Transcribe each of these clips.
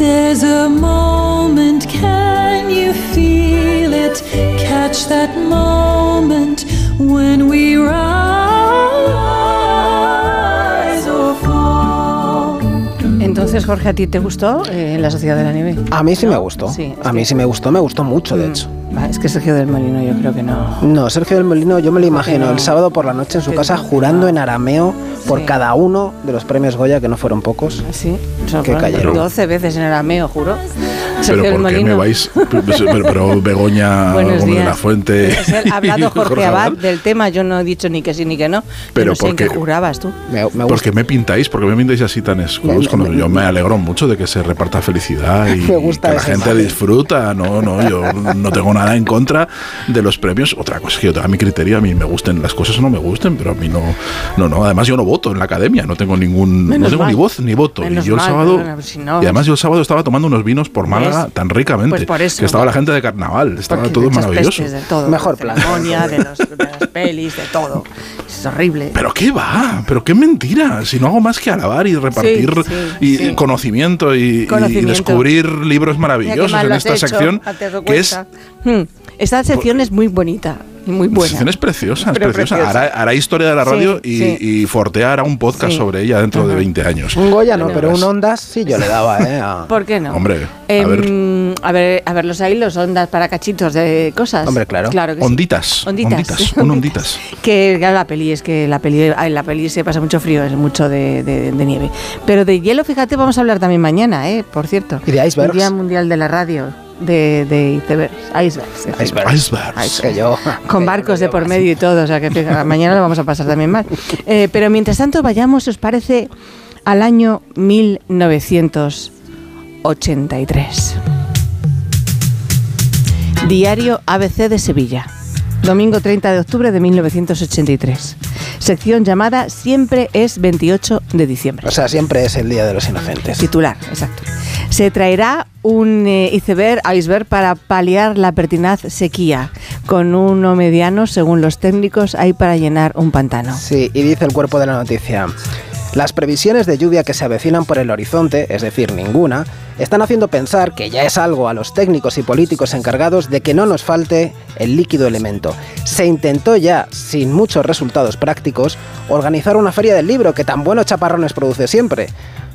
There's a moment, can you feel it? Catch that moment when we rise or fall. Entonces, Jorge, ¿a ti te gustó eh, La Sociedad de la Nieve? A mí sí me gustó. Sí, a mí que- sí me gustó, me gustó mucho, de Mm. hecho. Es que Sergio del Molino yo creo que no. No, Sergio del Molino, yo me lo imagino no? el sábado por la noche en su casa no. jurando en arameo por Sí. cada uno de los premios Goya, que no fueron pocos. Sí, Que cayeron. 12 veces en arameo, juro. Sergio Pero ¿por qué me vais? Pero, pero Begoña Gómez de la Fuente. Ha hablado y Jorge Abad Abad. del tema, yo no he dicho ni que sí ni que no. Pero no sé en qué porque- jurabas tú. Me, me. Porque me pintáis, porque me pintáis así tan escudos. Me- me- yo me alegro mucho de que se reparta felicidad y Me gusta que la gente imagen. disfruta. No, no, yo no tengo nada en contra de los premios. Otra cosa es que yo tenga mi criterio, a mí me gusten las cosas o no me gusten, pero a mí no, no, no. Además yo no voto en la academia, no tengo ningún, no Menos tengo ni mal. voz ni voto. Menos y yo el sábado, si no- y además yo el sábado estaba tomando unos vinos por Málaga Tan ricamente, Pues por eso. que estaba la gente de carnaval, estaba todo maravilloso. de todo. Mejor de ceremonia, de, los- de las pelis, de todo. Es horrible. Pero qué va, pero qué mentira. Si no hago más que alabar y repartir Sí, sí, y sí. conocimiento, y, descubrir libros maravillosos en has esta hecho, sección, ¿te has dado que es? Hmm, Esta sección es muy bonita muy la buena. sección es preciosa, es preciosa. preciosa. Hará, hará historia de la Sí, radio y, sí. y Fortea hará un podcast Sí. sobre ella dentro de Ajá. 20 años. Un Goya no, Ya pero un Ondas sí yo le daba, ¿eh? a- ¿Por qué no? Hombre, a Em, ver. a ver, a ver los hilos, ondas para cachitos de cosas. Hombre, claro. Claro que sí. Onditas, Onditas. onditas, un onditas. Que claro, la peli es que la peli, ay, la peli se pasa mucho frío, es mucho de, de- de nieve. Pero de hielo, fíjate, vamos a hablar también mañana, ¿eh? Por cierto. Y de icebergs. El Día Mundial de la Radio, de, de icebergs. Icebergs. Icebergs. Que yo. Con que barcos yo de por medio y todo, o sea que fíjate, mañana lo vamos a pasar también mal. Eh, pero mientras tanto, vayamos, ¿os parece? Al año 1983. Diario ABC de Sevilla. Domingo 30 de octubre de 1983. Sección llamada Siempre es 28 de diciembre. O sea, siempre es el Día de los Inocentes. Titular, exacto. Se traerá un eh, iceberg, iceberg para paliar la pertinaz sequía. Con uno mediano, según los técnicos, hay para llenar un pantano. Sí, y dice el cuerpo de la noticia. Las previsiones de lluvia que se avecinan por el horizonte, es decir, ninguna, están haciendo pensar que ya es algo a los técnicos y políticos encargados de que no nos falte el líquido elemento. Se intentó ya, sin muchos resultados prácticos, organizar una feria del libro que tan buenos chaparrones produce siempre.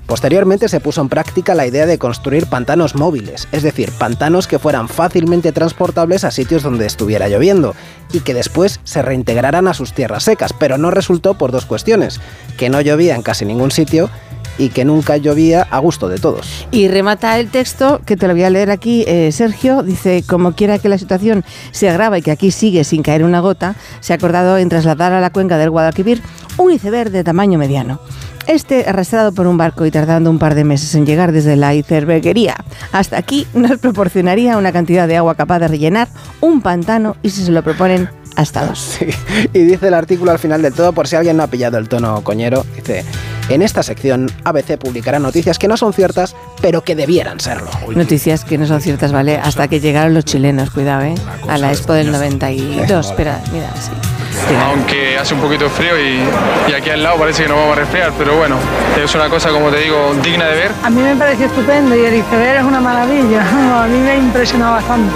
Posteriormente se puso en práctica la idea de construir pantanos móviles, es decir, pantanos que fueran fácilmente transportables a sitios donde estuviera lloviendo y que después se reintegraran a sus tierras secas, pero no resultó por dos cuestiones, que no llovía en casi ningún sitio y que nunca llovía a gusto de todos. Y remata el texto, que te lo voy a leer aquí, eh, Sergio, dice, como quiera que la situación se agrava y que aquí sigue sin caer una gota, se ha acordado en trasladar a la cuenca del Guadalquivir un iceberg de tamaño mediano. Este, arrastrado por un barco y tardando un par de meses en llegar desde la iceberguería hasta aquí, nos proporcionaría una cantidad de agua capaz de rellenar un pantano y si se lo proponen, hasta dos. Sí. Y dice el artículo al final del todo, por si alguien no ha pillado el tono coñero, dice, en esta sección ABC publicará noticias que no son ciertas, pero que debieran serlo. Noticias que no son ciertas, ¿vale? Hasta que llegaron los chilenos, cuidado, ¿eh? A la Expo del 92. Espera, mira, sí. Aunque hace un poquito de frío y, y aquí al lado parece que nos vamos a resfriar, pero bueno, es una cosa, como te digo, digna de ver. A mí me pareció estupendo y el iceberg es una maravilla. A mí me ha impresionado bastante.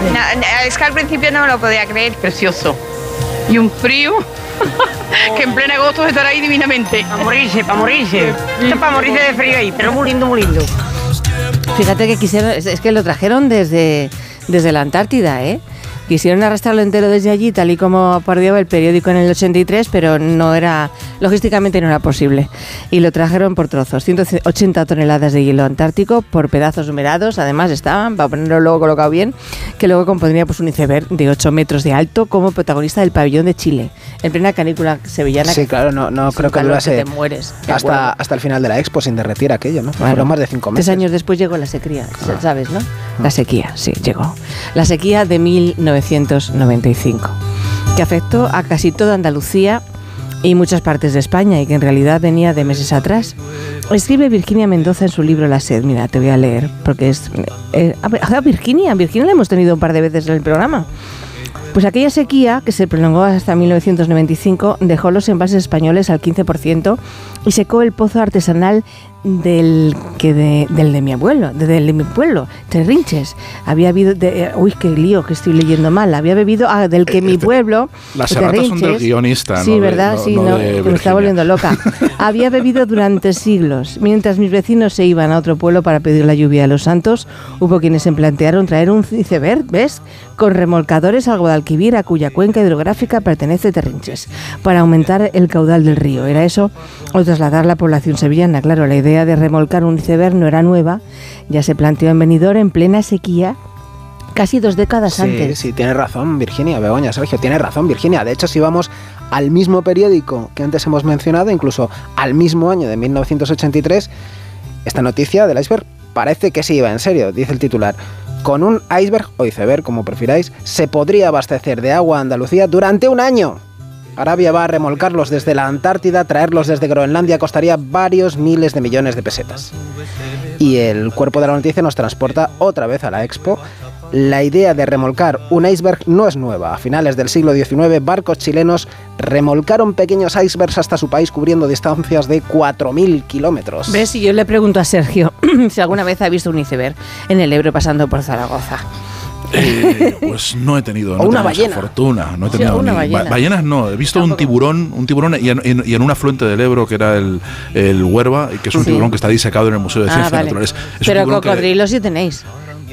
es que al principio no me lo podía creer. Precioso. Y un frío que en pleno agosto estar ahí divinamente. Para morirse, para morirse. Esto es para morirse de frío ahí, pero muy lindo, muy lindo. Fíjate que quisieron, es, es que lo trajeron desde, desde la Antártida, ¿eh? Quisieron arrastrarlo entero desde allí, tal y como parodiaba el periódico en el 83, pero no era, logísticamente no era posible. Y lo trajeron por trozos, 180 toneladas de hielo antártico por pedazos numerados, además estaban, para ponerlo luego colocado bien, que luego compondría pues, un iceberg de 8 metros de alto como protagonista del pabellón de Chile, en plena canícula sevillana. Sí, claro, no, no creo que durase te mueres, hasta, hasta el final de la expo sin derretir aquello, ¿no? Bueno, Fueron más de cinco meses. Tres años después llegó la sequía, Ah. ¿sabes, no? La sequía, sí, llegó. La sequía de 1995, que afectó a casi toda Andalucía y muchas partes de España y que en realidad venía de meses atrás. Escribe Virginia Mendoza en su libro La sed. Mira, te voy a leer porque es... eh, a Virginia, Virginia la hemos tenido un par de veces en el programa. Pues aquella sequía, que se prolongó hasta 1995, dejó los envases españoles al 15% y secó el pozo artesanal del que de, del de mi abuelo, de- del de mi pueblo, Terrinches. Había habido, de, eh, uy, qué lío que estoy leyendo mal. Había bebido ah, del que mi Este, pueblo. las de erratas son del guionista, Sí, no de- verdad, no- sí, no me está volviendo loca. Había bebido durante siglos. Mientras mis vecinos se iban a otro pueblo para pedir la lluvia a los santos, hubo quienes se plantearon traer un iceberg, ¿ves? Con remolcadores al Guadalquivir, a cuya cuenca hidrográfica pertenece Terrinches, para aumentar el caudal del río. ¿Era eso? O trasladar la población sevillana. Claro, la idea de remolcar un iceberg no era nueva, ya se planteó en Benidorm en plena sequía, casi dos décadas Sí, antes. sí, tiene razón Virginia, Begoña, Sergio, tiene razón Virginia. De hecho, si vamos al mismo periódico que antes hemos mencionado, incluso al mismo año de 1983, esta noticia del iceberg parece que sí iba en serio, dice el titular. Con un iceberg o iceberg, como prefiráis, se podría abastecer de agua a Andalucía durante un año. Arabia va a remolcarlos desde la Antártida, traerlos desde Groenlandia costaría varios miles de millones de pesetas. Y el cuerpo de la noticia nos transporta otra vez a la Expo. La idea de remolcar un iceberg no es nueva. A finales del siglo XIX, barcos chilenos remolcaron pequeños icebergs hasta su país cubriendo distancias de 4.000 kilómetros. ¿Ves? Y yo le pregunto a Sergio si alguna vez ha visto un iceberg en el Ebro pasando por Zaragoza. Eh, pues no he tenido, no he una tenido esa ballena. fortuna. No he Sí, tenido una ni- ballena. ba- ballenas no, he visto un tiburón, un tiburón y en, en- y en un afluente del Ebro que era el, el Huerva, y que es un Sí. tiburón que está disecado en el Museo de Ah, Ciencias vale. Naturales. Es Pero tiburón que- cocodrilos sí tenéis.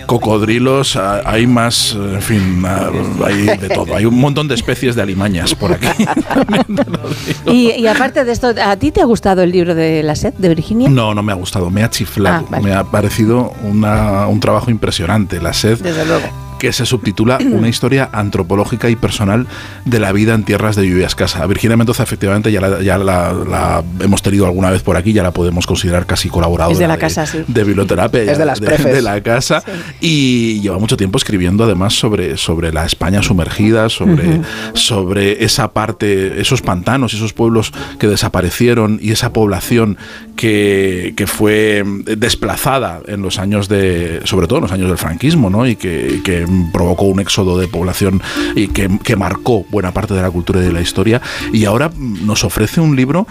cocodrilos, ah, hay más, en fin, ah, hay de todo. Hay un montón de especies de alimañas por aquí. Y, y aparte de esto, ¿a ti te ha gustado el libro de La Sed de Virginia? No, no me ha gustado, me ha chiflado, Ah, vale. me ha parecido una- un trabajo impresionante. La sed Desde luego. Que se subtitula Una historia antropológica y personal de la vida en tierras de lluvia escasa. Virginia Mendoza, efectivamente, ya, la, ya la- la hemos tenido alguna vez por aquí, ya la podemos considerar casi colaboradora Es de la casa, sí. de biblioterapia. Es de las prefes. de la casa. Y lleva mucho tiempo escribiendo, además, sobre, sobre la España sumergida, sobre, sobre esa parte, esos pantanos, esos pueblos que desaparecieron y esa población que, que fue desplazada en los años de, sobre todo en los años del franquismo, ¿no? Y que, que provocó un éxodo de población y que, que marcó buena parte de la cultura y de la historia. Y ahora nos ofrece un libro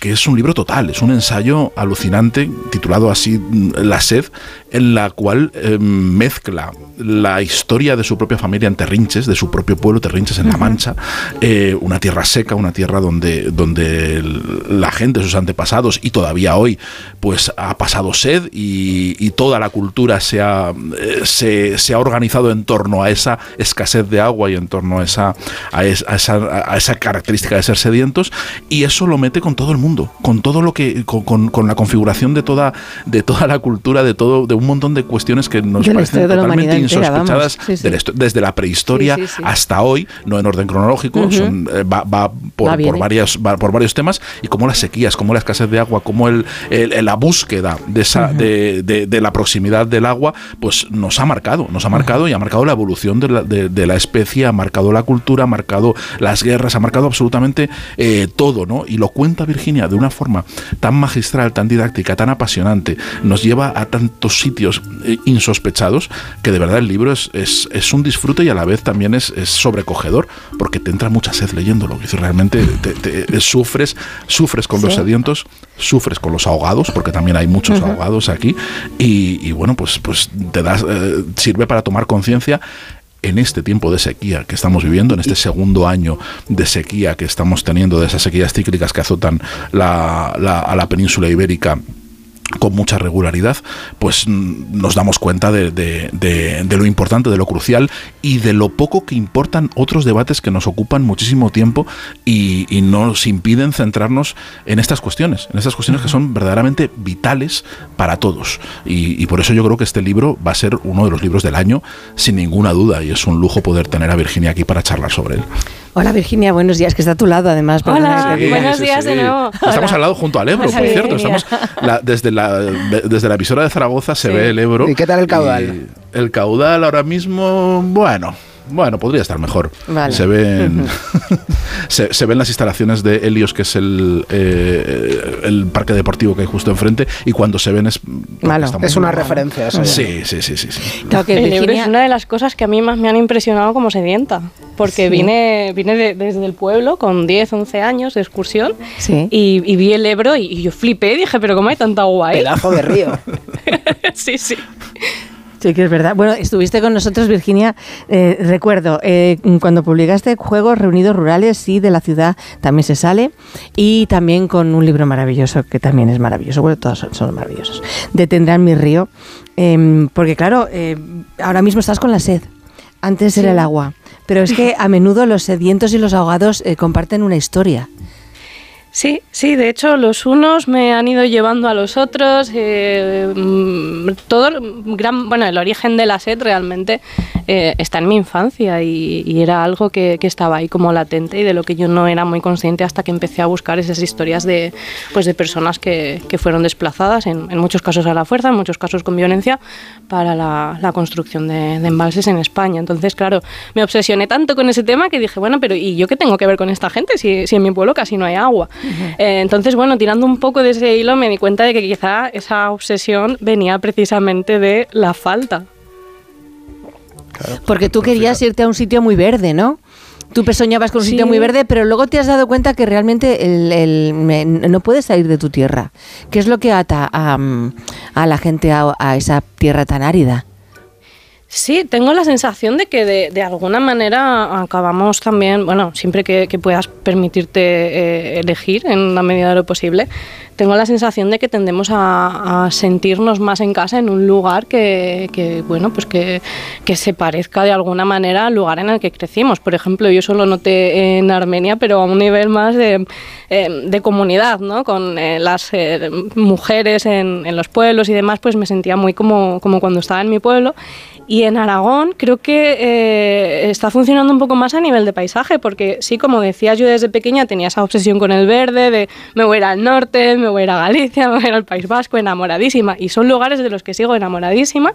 que es un libro total, es un ensayo alucinante titulado así La sed, en la cual eh, mezcla la historia de su propia familia en Terrinches, de su propio pueblo, Terrinches en La Mancha, eh, una tierra seca, una tierra donde, donde la gente, sus antepasados y todavía hoy, pues ha pasado sed y, y toda la cultura se ha, eh, se, se ha organizado en torno a esa escasez de agua y en torno a esa, a, es- a esa, a esa característica de ser sedientos y eso lo mete con todo el mundo, con todo lo que, con, con- con la configuración de toda, de toda la cultura, de todo, de un montón de cuestiones que nos De parecen totalmente entera, insospechadas Sí, sí. desde la prehistoria Sí, hasta hoy, no en orden cronológico, son, eh, va, va por, Va, por varias, va por varios temas, y como las sequías, como la escasez de agua, como el, el- la búsqueda de, esa, de, de- de la proximidad del agua, pues nos ha marcado, nos ha marcado y ha marcado la evolución de la, de- de la especie, ha marcado la cultura, ha marcado las guerras, ha marcado absolutamente eh, todo, ¿no? Y lo cuenta Virginia de una forma tan magistral, tan didáctica, tan apasionante, nos lleva a tantos sitios eh, insospechados, que de verdad el libro es, es, es un disfrute y a la vez también es, es sobrecogedor, porque te entra mucha sed leyéndolo. Realmente te- te- eh, sufres, sufres con los sedientos, sufres con los ahogados, porque también hay muchos ahogados aquí, y, y bueno, pues, pues te das, eh, sirve para tomar conciencia en este tiempo de sequía que estamos viviendo, en este segundo año de sequía que estamos teniendo, de esas sequías cíclicas que azotan la- la- a la península ibérica con mucha regularidad, pues mm, nos damos cuenta de, de- de- de lo importante, de lo crucial y de lo poco que importan otros debates que nos ocupan muchísimo tiempo y, y nos impiden centrarnos en estas cuestiones, en estas cuestiones que son verdaderamente vitales para todos. Y, y por eso yo creo que este libro va a ser uno de los libros del año, sin ninguna duda, y es un lujo poder tener a Virginia aquí para charlar sobre él. Hola Virginia, buenos días, que está a tu lado además. Hola, diga. buenos días de nuevo. Estamos al lado junto al Ebro, Hola, por cierto. Estamos la- desde, la, desde la emisora de Zaragoza se Sí. ve el Ebro. ¿Y qué tal el caudal? el caudal ahora mismo, bueno. Bueno, podría estar mejor. Vale. Se ven se, se ven las instalaciones de Helios, que es el, eh, el parque deportivo que hay justo enfrente, y cuando se ven es Malo. Es una mal. referencia eso. Sí, sí, sí, sí. sí. Claro que El Ebro Virginia, es una de las cosas que a mí más me han impresionado como sedienta. porque Sí. vine, vine de- desde el pueblo con 10, 11 años de excursión Sí. y, y vi el Ebro y, y yo flipé, dije, pero ¿cómo hay tanta agua ahí? Pedazo de río. sí, sí. Sí, que es verdad. Bueno, estuviste con nosotros, Virginia. eh, recuerdo, eh, cuando publicaste Juegos Reunidos Rurales y de la ciudad también se sale. Y también con un libro maravilloso, que también es maravilloso. Bueno, todos son, son maravillosos. Detendrán mi río. Em, porque, claro, eh, ahora mismo estás con la sed. Antes era el agua. Pero es que a menudo los sedientos y los ahogados eh, comparten una historia. Sí, sí, de hecho los unos me han ido llevando a los otros. eh, mm, todo, gran, bueno, el origen de la sed realmente eh, está en mi infancia y, y era algo que, estaba ahí como latente y de lo que yo no era muy consciente hasta que empecé a buscar esas historias de, pues, de personas que, que fueron desplazadas, en, en muchos casos a la fuerza, en muchos casos con violencia, para la, construcción de, de embalses en España. Entonces, claro, me obsesioné tanto con ese tema que dije, bueno, pero ¿y yo qué tengo que ver con esta gente si, si en mi pueblo casi no hay agua? Eh, entonces, bueno, tirando un poco de ese hilo me di cuenta de que quizá esa obsesión venía precisamente de la falta. Porque tú querías fíjate. irte a un sitio muy verde, ¿no? Tú soñabas con un Sí. sitio muy verde, pero luego te has dado cuenta que realmente el, el- me- no puedes salir de tu tierra. ¿Qué es lo que ata a, mm, a la gente a, a esa tierra tan árida? Sí, tengo la sensación de que de, de alguna manera acabamos también, bueno, siempre que, que puedas permitirte eh, elegir en la medida de lo posible, tengo la sensación de que tendemos a, a sentirnos más en casa en un lugar que, que, bueno, pues que, que se parezca de alguna manera al lugar en el que crecimos. Por ejemplo, yo solo noté en Armenia, pero a un nivel más de, eh, de comunidad, ¿no? Con eh, las eh, mujeres en, en los pueblos y demás, pues me sentía muy como, como cuando estaba en mi pueblo. Y en Aragón creo que eh, está funcionando un poco más a nivel de paisaje, porque sí, como decías, yo desde pequeña tenía esa obsesión con el verde, de me voy a ir al norte, me voy a ir a Galicia, me voy a ir al País Vasco, enamoradísima. Y son lugares de los que sigo enamoradísima,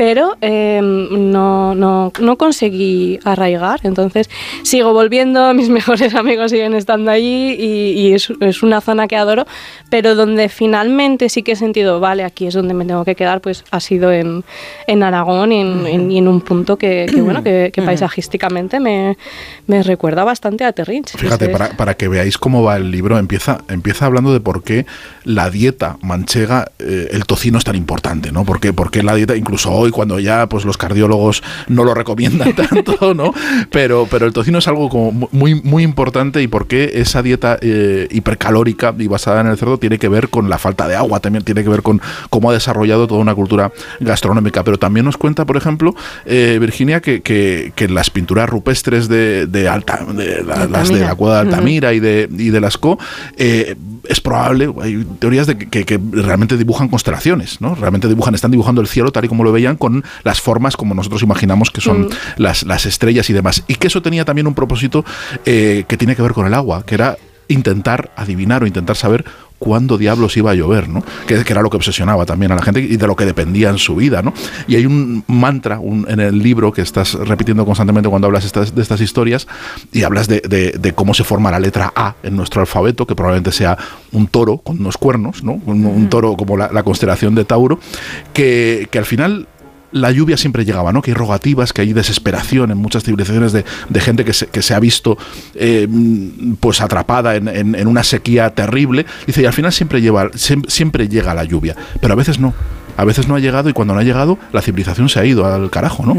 pero eh, no, no, no conseguí arraigar. Entonces sigo volviendo, mis mejores amigos siguen estando allí y, y es, es una zona que adoro, pero donde finalmente sí que he sentido, vale, aquí es donde me tengo que quedar, pues ha sido en, en Aragón y en, en- y en un punto que, que, bueno, que, que paisajísticamente me, me recuerda bastante a Terrinch. Fíjate, para, para que veáis cómo va el libro, empieza, empieza hablando de por qué la dieta manchega, eh, el tocino es tan importante, ¿no? Porque, porque la dieta, incluso hoy, cuando ya pues los cardiólogos no lo recomiendan tanto, ¿no? Pero, pero el tocino es algo como muy, muy importante y por qué esa dieta eh, hipercalórica y basada en el cerdo tiene que ver con la falta de agua, también tiene que ver con cómo ha desarrollado toda una cultura gastronómica. Pero también nos cuenta, por ejemplo, eh, Virginia, que, que, que las pinturas rupestres de, de Alta, de la- las de la cueva de Altamira y de, y de Lascaux, eh, es probable, hay teorías de que, que- que realmente dibujan constelaciones, ¿no? Realmente dibujan, están dibujando el cielo tal y como lo veían con las formas como nosotros imaginamos que son las, las estrellas y demás. Y que eso tenía también un propósito eh, que tiene que ver con el agua, que era intentar adivinar o intentar saber cuándo diablos iba a llover, ¿no? Que, que era lo que obsesionaba también a la gente y de lo que dependía en su vida, ¿no? Y hay un mantra un- en el libro que estás repitiendo constantemente cuando hablas estas- de estas historias y hablas de, de- de cómo se forma la letra A en nuestro alfabeto, que probablemente sea un toro con unos cuernos, ¿no? Un, un toro como la, la constelación de Tauro, que, que al final la lluvia siempre llegaba, ¿no? Que hay rogativas, que hay desesperación en muchas civilizaciones de, de gente que se, que se ha visto eh, pues atrapada en, en- en una sequía terrible. Dice, y al final siempre, lleva, siem- siempre llega la lluvia, pero a veces no. A veces no ha llegado y cuando no ha llegado, la civilización se ha ido al carajo, ¿no?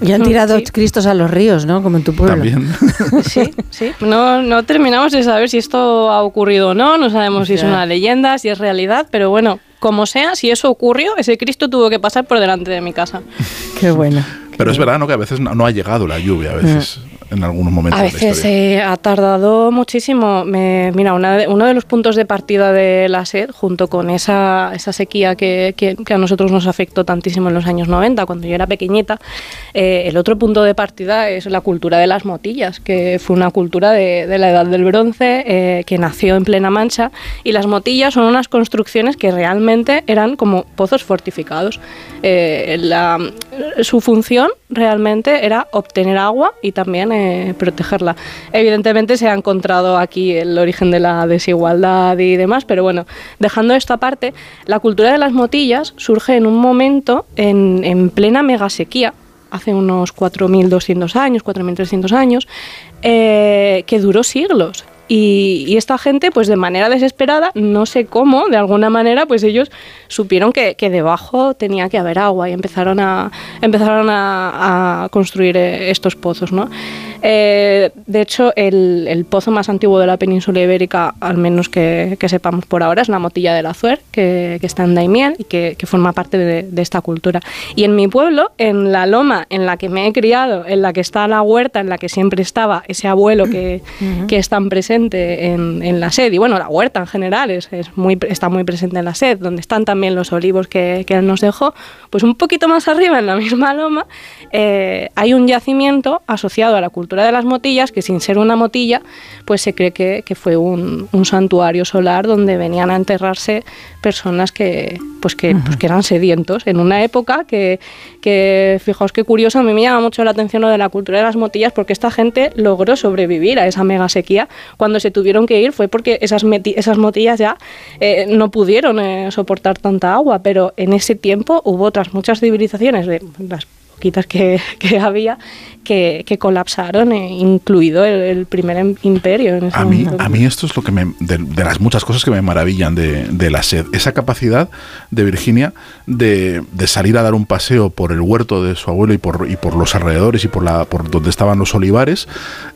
Y han tirado sí. cristos a los ríos, ¿no? Como en tu pueblo. También. Sí, sí. No, no terminamos de saber si esto ha ocurrido o no, no sabemos si es una leyenda, si es realidad, pero bueno, como sea, si eso ocurrió, ese Cristo tuvo que pasar por delante de mi casa. Qué bueno. Pero es verdad, ¿no? Que a veces no, no ha llegado la lluvia, a veces, en algunos momentos A veces eh, ha tardado muchísimo. Me- mira, una de- uno de los puntos de partida de la sed, junto con esa, esa sequía que, que- que a nosotros nos afectó tantísimo en los años 90, cuando yo era pequeñita, eh, el otro punto de partida es la cultura de las motillas, que fue una cultura de, de la Edad del Bronce, eh, que nació en plena mancha, y las motillas son unas construcciones que realmente eran como pozos fortificados. Eh, la- su función realmente era obtener agua y también eh, protegerla. Evidentemente se ha encontrado aquí el origen de la desigualdad y demás, pero bueno, dejando esto aparte, la cultura de las motillas surge en un momento en, en plena megasequía hace unos 4.200 años, 4.300 años, eh, que duró siglos. Y, esta gente, pues de manera desesperada, no sé cómo, de alguna manera, pues ellos supieron que, debajo tenía que haber agua y empezaron a, empezaron a, construir eh, estos pozos, ¿no? Eh, de hecho, el, pozo más antiguo de la península ibérica, al menos que, sepamos por ahora, es la motilla del Azuer, que, está en Daimiel y que, forma parte de, esta cultura. Y en mi pueblo, en la loma en la que me he criado, en la que está la huerta, en la que siempre estaba ese abuelo que, es tan presente en, la sed, y bueno, la huerta en general es, muy, está muy presente en la sed, donde están también los olivos que, él nos dejó, pues un poquito más arriba, en la misma loma, eh, hay un yacimiento asociado a la cultura de las motillas, que sin ser una motilla, pues se cree que, fue un, santuario solar donde venían a enterrarse personas que, pues que, pues que eran sedientos en una época que, que, fijaos qué curioso, a mí me llama mucho la atención lo de la cultura de las motillas porque esta gente logró sobrevivir a esa mega sequía. Cuando se tuvieron que ir fue porque esas, esas motillas ya eh, no pudieron eh, soportar tanta agua, pero en ese tiempo hubo otras muchas civilizaciones de las poquitas que, había, que, colapsaron, eh, incluido el, primer imperio. a, mí, a mí esto es lo que me, de, las muchas cosas que me maravillan de, la sed, esa capacidad de Virginia de, salir a dar un paseo por el huerto de su abuelo y por, y por los alrededores y por, la, por donde estaban los olivares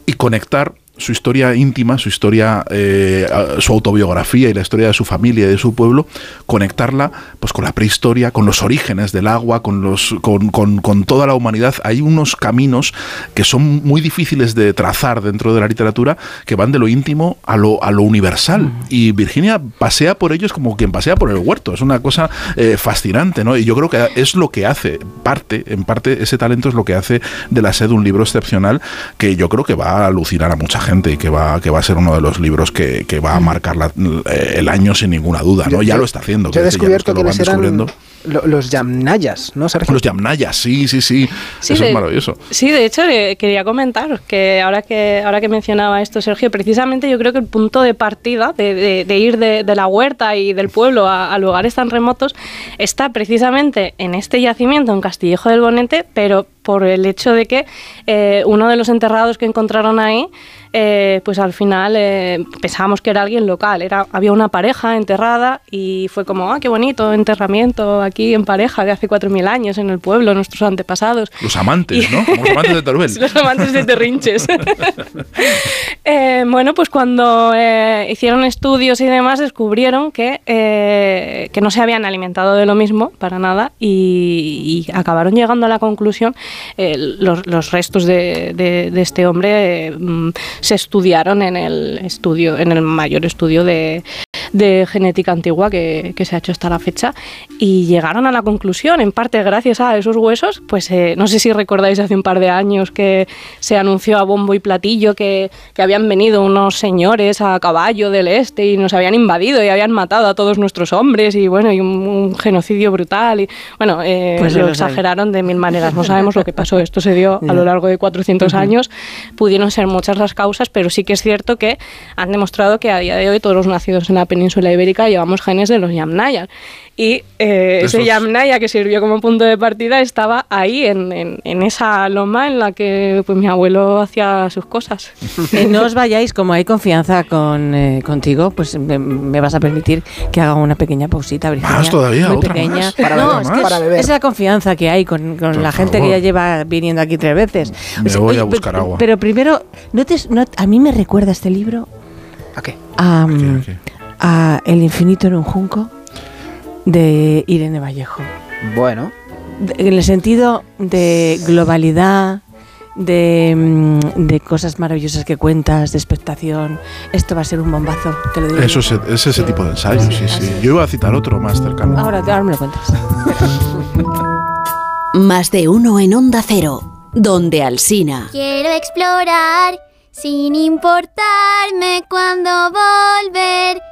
y conectar su historia íntima, su historia, eh, su autobiografía y la historia de su familia y de su pueblo, conectarla pues con la prehistoria, con los orígenes del agua, con los, con, con, toda la humanidad. Hay unos caminos que son muy difíciles de trazar dentro de la literatura, que van de lo íntimo a lo, a lo universal. Mm. Y Virginia pasea por ellos como quien pasea por el huerto. Es una cosa eh, fascinante, ¿no? Y yo creo que es lo que hace, parte, en parte, ese talento es lo que hace de la sed un libro excepcional que yo creo que va a alucinar a mucha gente y que va, que va a ser uno de los libros que, que va a marcar el año sin ninguna duda, ¿no? ya lo está haciendo. Yo he descubierto que, eran los yamnayas, ¿no, Sergio? Los yamnayas, sí, sí, sí. Eso es maravilloso. Sí, de hecho, eh, quería comentar que ahora que ahora que mencionaba esto, Sergio, precisamente yo creo que el punto de partida de, de, ir de, la huerta y del pueblo a, lugares tan remotos está precisamente en este yacimiento, en Castillejo del Bonete, pero por el hecho de que eh, uno de los enterrados que encontraron ahí eh, pues al final eh, pensábamos que era alguien local. Era, había una pareja enterrada y fue como, ah, qué bonito, enterramiento aquí en pareja de hace 4.000 años en el pueblo, nuestros antepasados. Los amantes, ¿no? los amantes de Teruel. los amantes de Terrinches. Eh, bueno, pues cuando hicieron estudios y demás descubrieron que, que no se habían alimentado de lo mismo para nada y, acabaron llegando a la conclusión los, los, restos de, de, de este hombre mm, se estudiaron en el estudio, en el mayor estudio de, de genética antigua que, que, se ha hecho hasta la fecha y llegaron a la conclusión, en parte gracias a esos huesos, pues eh, no sé si recordáis hace un par de años que se anunció a bombo y platillo que, que, habían venido unos señores a caballo del este y nos habían invadido y habían matado a todos nuestros hombres y bueno, y un, genocidio brutal y bueno, eh, pues lo exageraron de mil maneras, no sabemos lo que pasó, esto se dio a lo largo de 400 años, pudieron ser muchas las causas, pero sí que es cierto que han demostrado que a día de hoy todos los nacidos en la península península ibérica llevamos genes de los Yamnayas. Y eh, ese Yamnaya que sirvió como punto de partida estaba ahí, en, en, esa loma en la que pues, mi abuelo hacía sus cosas. Y no os vayáis, como hay confianza con, eh, contigo, pues me, vas a permitir que haga una pequeña pausita, Virginia. ¿Más todavía? Muy pequeña. Para, no, es para beber. Esa confianza que hay con, con la gente que ya lleva viniendo aquí tres veces. Me voy a buscar agua. Pero primero, ¿no te, a mí me recuerda este libro. ¿A qué? ¿A qué? a El infinito en un junco de Irene Vallejo. Bueno. en el sentido de globalidad, de, mm, de, cosas maravillosas que cuentas, de expectación. Esto va a ser un bombazo, te lo digo. Eso es, es ese tipo de ensayo, sí, sí. Yo iba a citar otro más cercano. Ahora, ahora me lo cuentas. más de uno en Onda Cero, donde Alsina. Quiero explorar sin importarme cuando volver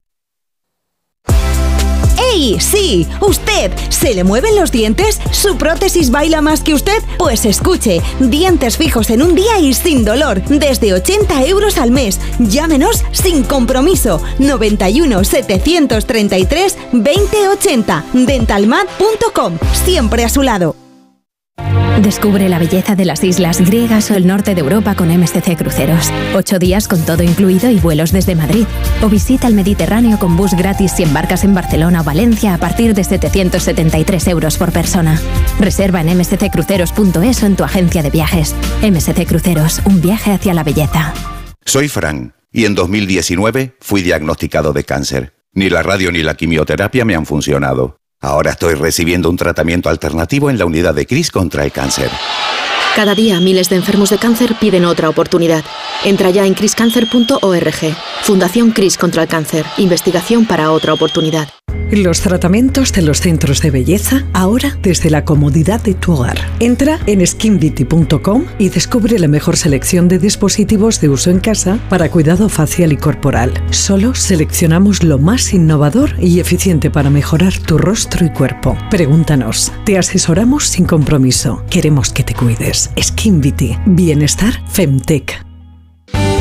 ¡Ey! Sí, usted. ¿Se le mueven los dientes? ¿Su prótesis baila más que usted? Pues escuche, dientes fijos en un día y sin dolor, desde 80 euros al mes. Llámenos sin compromiso. 91 733 2080. Dentalmat.com. Siempre a su lado. Descubre la belleza de las islas griegas o el norte de Europa con MSC Cruceros. Ocho días con todo incluido y vuelos desde Madrid. O visita el Mediterráneo con bus gratis si embarcas en Barcelona o Valencia a partir de 773 euros por persona. Reserva en msccruceros.es o en tu agencia de viajes. MSC Cruceros, un viaje hacia la belleza. Soy Fran y en 2019 fui diagnosticado de cáncer. Ni la radio ni la quimioterapia me han funcionado. Ahora estoy recibiendo un tratamiento alternativo en la unidad de CRIS contra el cáncer. Cada día miles de enfermos de cáncer piden otra oportunidad. Entra ya en criscancer.org. Fundación CRIS contra el cáncer. Investigación para otra oportunidad. Los tratamientos de los centros de belleza ahora desde la comodidad de tu hogar. Entra en skinbeauty.com y descubre la mejor selección de dispositivos de uso en casa para cuidado facial y corporal. Solo seleccionamos lo más innovador y eficiente para mejorar tu rostro y cuerpo. Pregúntanos. Te asesoramos sin compromiso. Queremos que te cuides. Skin. Bienestar Femtech.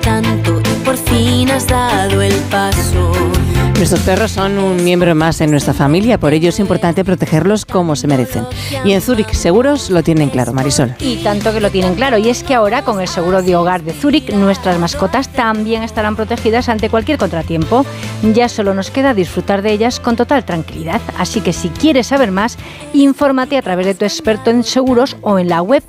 Tanto y por fin has dado el paso. Nuestros perros son un miembro más en nuestra familia, por ello es importante protegerlos como se merecen. Y en Zurich Seguros lo tienen claro, Marisol. Y tanto que lo tienen claro, y es que ahora con el seguro de hogar de Zurich nuestras mascotas también estarán protegidas ante cualquier contratiempo. Ya solo nos queda disfrutar de ellas con total tranquilidad. Así que si quieres saber más, infórmate a través de tu experto en seguros o en la web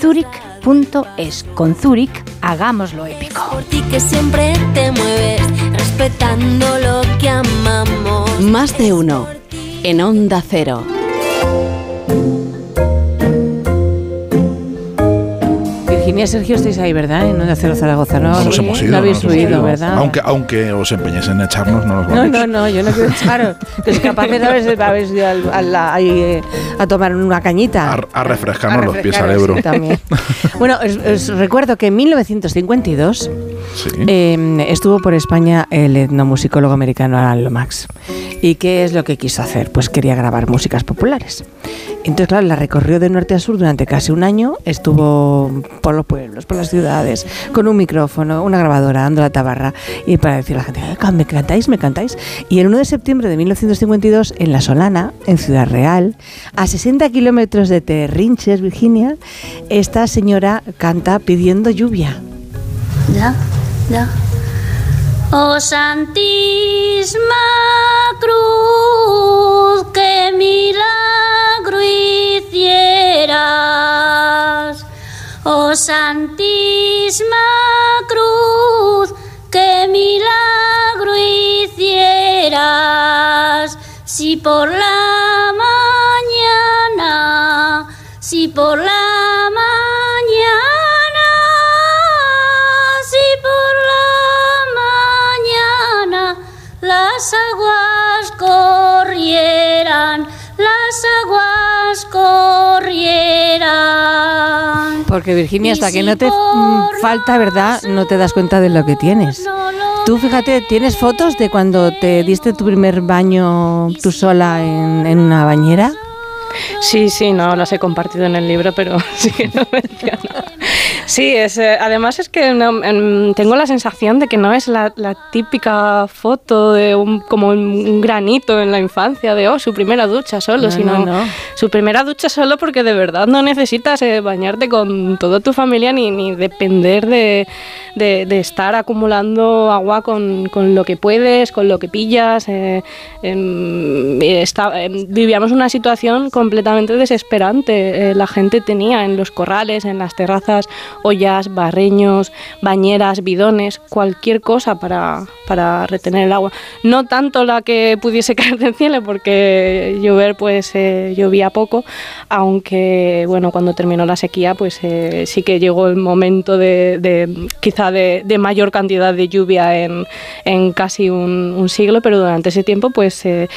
zurich.es. Zurich.es. Con Zurich, hagámoslo épico. Por ti que siempre te mueves, respetando lo que amamos. Más de uno. En Onda Cero. Virginia, Sergio, estáis ahí, ¿verdad? En Onda Cero Zaragoza, ¿no? No nos hemos ido. No habéis hemos huido, ido. ¿verdad? Aunque, aunque os empeñéis en echarnos, no nos No, vamos. no, no, yo no quiero echaros. Que soy capaz de haber, haber ido al- a, ahí, eh, a tomar una cañita. A, a refrescarnos los pies al Ebro. sí, también. Bueno, os, os recuerdo que en 1952 eh, estuvo por España el etnomusicólogo americano Alan Lomax. ¿Y qué es lo que quiso hacer? Pues quería grabar músicas populares. Entonces, claro, la recorrió de norte a sur durante casi un año. Estuvo por los pueblos, por las ciudades, con un micrófono, una grabadora, dando la tabarra y para decirle a la gente, "Oiga, ¿me cantáis? ¿Me cantáis? Y el 1 de septiembre de 1952, en La Solana, en Ciudad Real, a 60 kilómetros de Terrinches, Virginia, esta señora canta pidiendo lluvia. Ya, ya. Oh Santísima Cruz, qué milagro hicieras. Santísima Cruz, qué milagro hicieras. Si por la mañana, si por la Porque Virginia, hasta que no te mm, falta, ¿verdad? No te das cuenta de lo que tienes. Tú fíjate, ¿tienes fotos de cuando te diste tu primer baño tú sola en, en una bañera? Sí, sí, no las he compartido en el libro, pero sí que lo menciono. Sí, es, eh, además es que no, em, tengo la sensación de que no es la, la típica foto de un, como un, granito en la infancia de, oh, su primera ducha solo, No, sino no, su primera ducha solo porque de verdad no necesitas eh, bañarte con toda tu familia ni, ni depender de, de- de estar acumulando agua con, con lo que puedes, con lo que pillas. eh, em, em, vivíamos una situación completamente desesperante. Eh, la gente tenía en los corrales, en las terrazas, ollas, barreños, bañeras, bidones, cualquier cosa para, para retener el agua. No tanto la que pudiese caer del cielo, porque llover pues eh, llovía poco, aunque bueno, cuando terminó la sequía pues eh, sí que llegó el momento de, quizá de, mayor cantidad de lluvia en, casi un, un siglo, pero durante ese tiempo pues eh,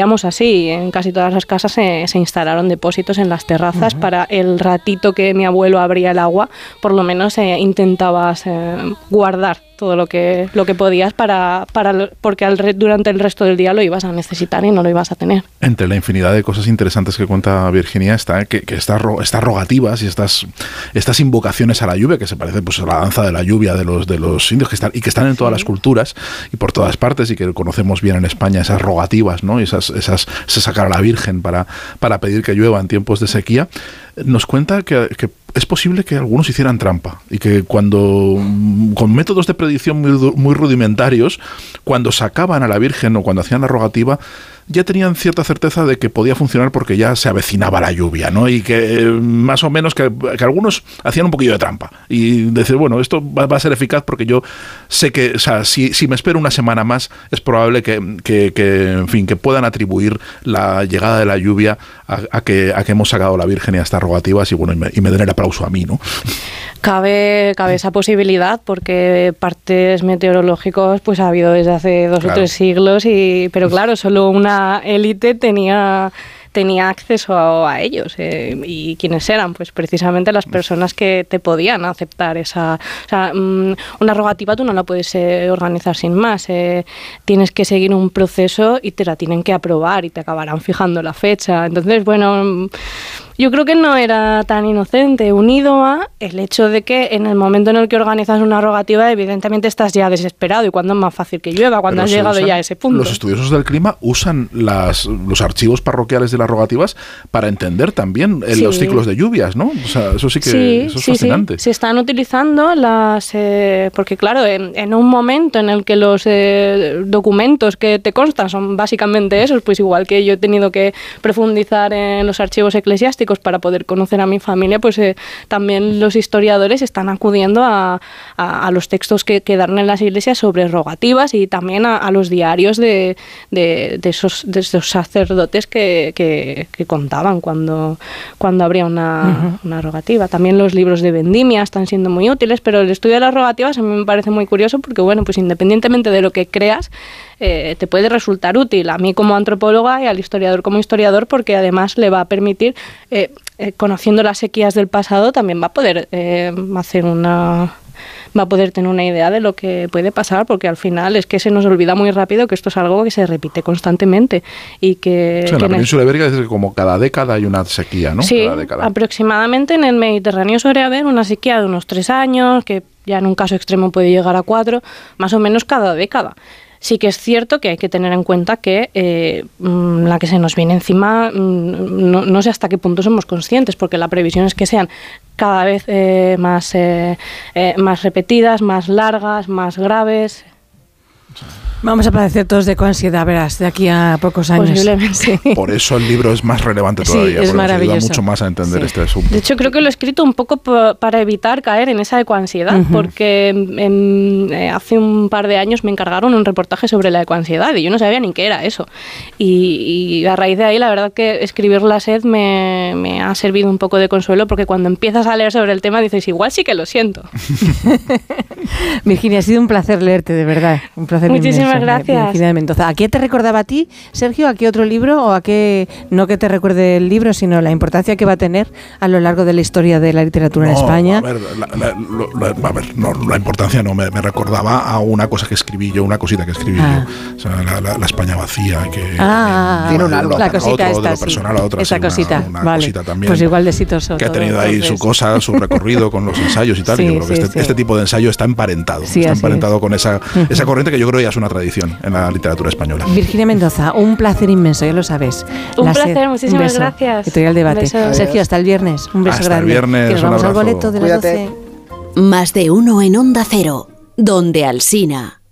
vivíamos así. En casi todas las casas se, se instalaron depósitos en las terrazas para el ratito que mi abuelo abría el agua, por lo menos eh, intentabas eh, guardar todo lo que, lo que podías para, para porque al durante el resto del día lo ibas a necesitar y no lo ibas a tener. Entre la infinidad de cosas interesantes que cuenta Virginia está que, que estas, estas rogativas y estas, estas invocaciones a la lluvia, que se parece pues, a la danza de la lluvia de los, de los indios, que están, y que están en todas las culturas y por todas partes, y que conocemos bien en España, esas rogativas, ¿no? Y esas, esas, ese sacar a la Virgen para, para pedir que llueva en tiempos de sequía, nos cuenta que, que es posible que algunos hicieran trampa y que cuando, mm, con métodos de predicción muy, muy rudimentarios, cuando sacaban a la Virgen o cuando hacían la rogativa, ya tenían cierta certeza de que podía funcionar porque ya se avecinaba la lluvia, ¿no? Y que eh, más o menos que, algunos hacían un poquillo de trampa y decir, bueno, esto va, a ser eficaz porque yo sé que, o sea, si, si me espero una semana más, es probable que, que- que, en fin, que puedan atribuir la llegada de la lluvia a, que, a que hemos sacado la Virgen y a estas rogativas y bueno, y me, y me den el aplauso a mí, ¿no? Cabe, cabe esa posibilidad porque partes meteorológicos pues ha habido desde hace dos Claro. o tres siglos y pero claro solo una élite tenía tenía acceso a, a ellos eh, y quiénes eran pues precisamente las personas que te podían aceptar esa o sea, mm, una rogativa tú no la puedes eh, organizar sin más eh, tienes que seguir un proceso y te la tienen que aprobar y te acabarán fijando la fecha entonces bueno yo creo que no era tan inocente, unido a el hecho de que en el momento en el que organizas una rogativa, evidentemente estás ya desesperado y cuando es más fácil que llueva, cuando Pero has llegado usan- ya a ese punto. Los estudiosos del clima usan las, los archivos parroquiales de las rogativas para entender también eh, los ciclos de lluvias, ¿no? O sea, eso sí que sí, eso es sí, sí. fascinante. Se están utilizando las... eh, porque claro, en, en un momento en el que los eh, documentos que te constan son básicamente esos, pues igual que yo he tenido que profundizar en los archivos eclesiásticos históricos para poder conocer a mi familia, pues eh, también los historiadores están acudiendo a, a- a los textos que quedaron en las iglesias sobre rogativas y también a, a los diarios de, de- de esos, de esos sacerdotes que, que- que contaban cuando, cuando habría una, una rogativa. También los libros de vendimia están siendo muy útiles, pero el estudio de las rogativas a mí me parece muy curioso porque, bueno, pues independientemente de lo que creas, eh, te puede resultar útil a mí como antropóloga y al historiador como historiador porque además le va a permitir, eh, eh, conociendo las sequías del pasado, también va a poder eh, hacer una va a poder tener una idea de lo que puede pasar porque al final es que se nos olvida muy rápido que esto es algo que se repite constantemente y que, O sea, en que la península ibérica es que como cada década hay una sequía, ¿no? Sí, Cada aproximadamente en el Mediterráneo suele haber una sequía de unos tres años, que ya en un caso extremo puede llegar a cuatro, más o menos cada década. Sí que es cierto que hay que tener en cuenta que eh, mm, la que se nos viene encima, mm, no, no sé hasta qué punto somos conscientes, porque la previsión es que sean cada vez eh, más, eh, eh, más repetidas, más largas, más graves. Vamos a padecer todos de ansiedad, verás, de aquí a pocos años. Posiblemente. Por eso el libro es más relevante Sí, todavía, es porque nos ayuda maravilloso. mucho más a entender Sí. este asunto. De hecho, creo que lo he escrito un poco po- para evitar caer en esa ecoansiedad, porque eh, hace un par de años me encargaron un reportaje sobre la ecoansiedad y yo no sabía ni qué era eso. Y, y a raíz de ahí, la verdad que escribir la sed me, me ha servido un poco de consuelo, porque cuando empiezas a leer sobre el tema dices, igual sí que lo siento. Virginia, ha sido un placer leerte, de verdad. Un placer Muchísimas inmenso, gracias. Virginia de Mendoza. ¿A qué te recordaba a ti, Sergio? ¿A qué otro libro? ¿O a qué, no que te recuerde el libro, sino la importancia que va a tener a lo largo de la historia de la literatura en No, España? A ver, la, la- la- a ver, no, la importancia no, me, me recordaba a una cosa que escribí yo, una cosita que escribí Ah. yo. O sea, la, la- la España vacía, que Ah, de lo la para cosita otro, de esta, sí. personal a otra, Esa sí, una- cosita, una vale. cosita también. Pues igual de exitoso que ha todo, tenido ahí su entonces. cosa, su recorrido con los ensayos y tal. Sí, y yo creo que este, sí. este tipo de ensayo está emparentado. Sí, está emparentado con esa, esa corriente que yo creo ya es una tradición en la literatura española. Virginia Mendoza, un placer inmenso, ya lo sabes. Un La placer, sed, un muchísimas beso. gracias. Editorial Debate. Un beso. Sergio, hasta el viernes. Un beso Hasta el viernes, Que nos un vamos al boleto de las Cuídate. 12. Más de uno en Onda Cero, donde Alsina.